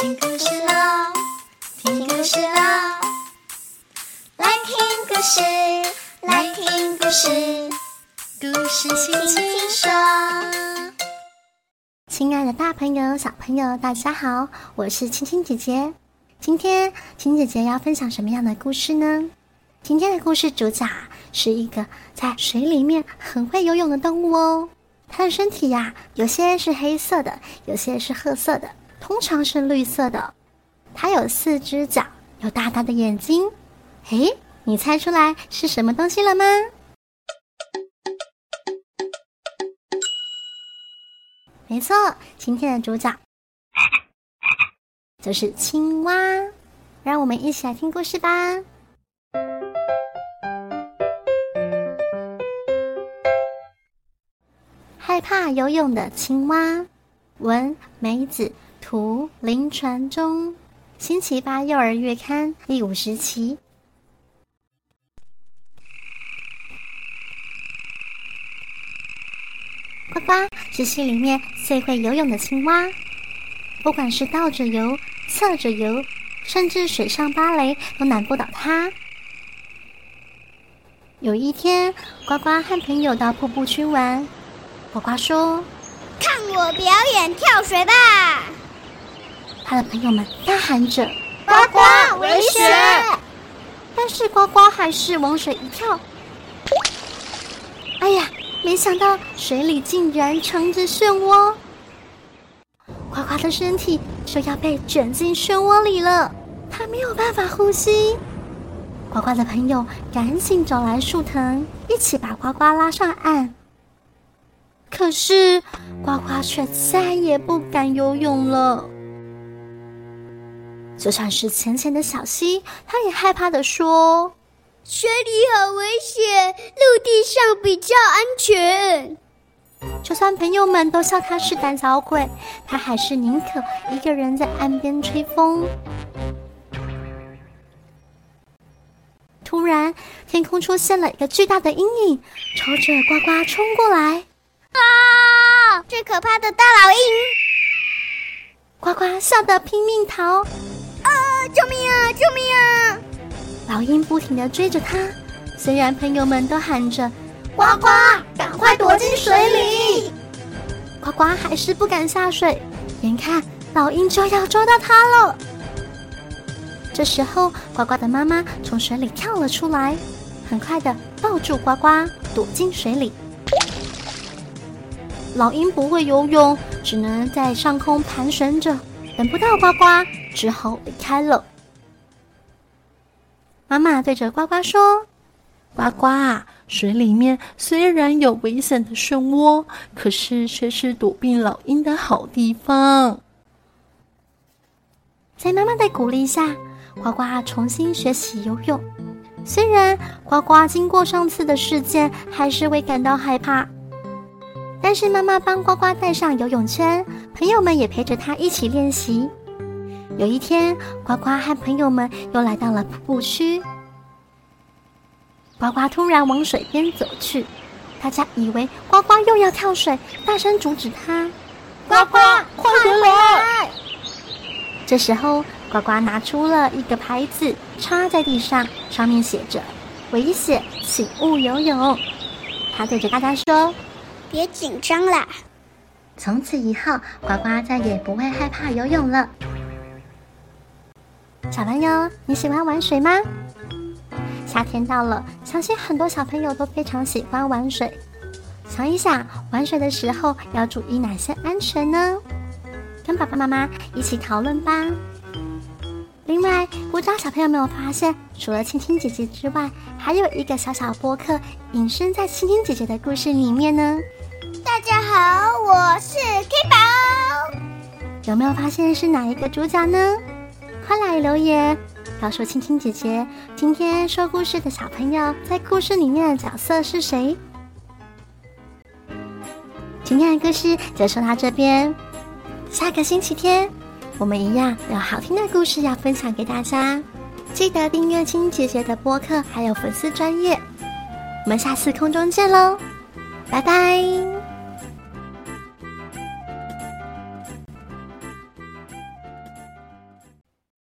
听故事喽，听故事喽，来听故事，来听故事，故事轻轻说。亲爱的，大朋友、小朋友，大家好，我是青青姐姐。今天青姐姐要分享什么样的故事呢？今天的故事主角是一个在水里面很会游泳的动物哦。它的身体呀，有些是黑色的，有些是褐色的，通常是绿色的。它有四只脚，有大大的眼睛。诶，你猜出来是什么东西了吗？没错，今天的主角 就是青蛙。让我们一起来听故事吧。害怕游泳的青蛙，文梅子，图林传中，星期八幼儿月刊第五十期。呱呱是溪里面最会游泳的青蛙，不管是倒着游、侧着游，甚至水上芭蕾都难不倒它。有一天，呱呱和朋友到瀑布区玩。呱呱说：“看我表演跳水吧！”他的朋友们大喊着：“呱呱，危险！”但是呱呱还是往水一跳。哎呀，没想到水里竟然藏着漩涡，呱呱的身体就要被卷进漩涡里了，他没有办法呼吸。呱呱的朋友赶紧找来树藤，一起把呱呱拉上岸。可是，呱呱却再也不敢游泳了。就算是浅浅的小溪，他也害怕的说：“水里很危险，陆地上比较安全。”就算朋友们都笑他是胆小鬼，他还是宁可一个人在岸边吹风。突然，天空出现了一个巨大的阴影，朝着呱呱冲过来。啊！最可怕的大老鹰！呱呱吓得拼命逃！救命啊！救命啊！老鹰不停的追着他，虽然朋友们都喊着“呱呱，赶快躲进水里”，呱呱还是不敢下水，眼看老鹰就要抓到它了。这时候，呱呱的妈妈从水里跳了出来，很快的抱住呱呱，躲进水里。老鹰不会游泳，只能在上空盘旋着，等不到呱呱，只好离开了。妈妈对着呱呱说：“呱呱，水里面虽然有危险的漩涡，可是却是躲避老鹰的好地方。”在妈妈的鼓励下，呱呱重新学习游泳。虽然呱呱经过上次的事件，还是会感到害怕。但是妈妈帮呱呱带上游泳圈，朋友们也陪着他一起练习。有一天，呱呱和朋友们又来到了瀑布区。呱呱突然往水边走去，大家以为呱呱又要跳水，大声阻止他：“呱呱，快回来！”这时候，呱呱拿出了一个牌子，插在地上，上面写着：“危险，请勿游泳。”他对着大家说。别紧张啦！从此以后，呱呱再也不会害怕游泳了。小朋友，你喜欢玩水吗？夏天到了，相信很多小朋友都非常喜欢玩水。想一想，玩水的时候要注意哪些安全呢？跟爸爸妈妈一起讨论吧。另外，不知道小朋友有没有发现，除了青青姐姐之外，还有一个小小播客隐身在青青姐姐的故事里面呢？大家好，我是 K 宝。有没有发现是哪一个主角呢？快来留言告诉青青姐姐，今天说故事的小朋友在故事里面的角色是谁？今天的故事就说到这边，下个星期天我们一样有好听的故事要分享给大家，记得订阅青青姐姐的播客，还有粉丝专业。我们下次空中见喽，拜拜。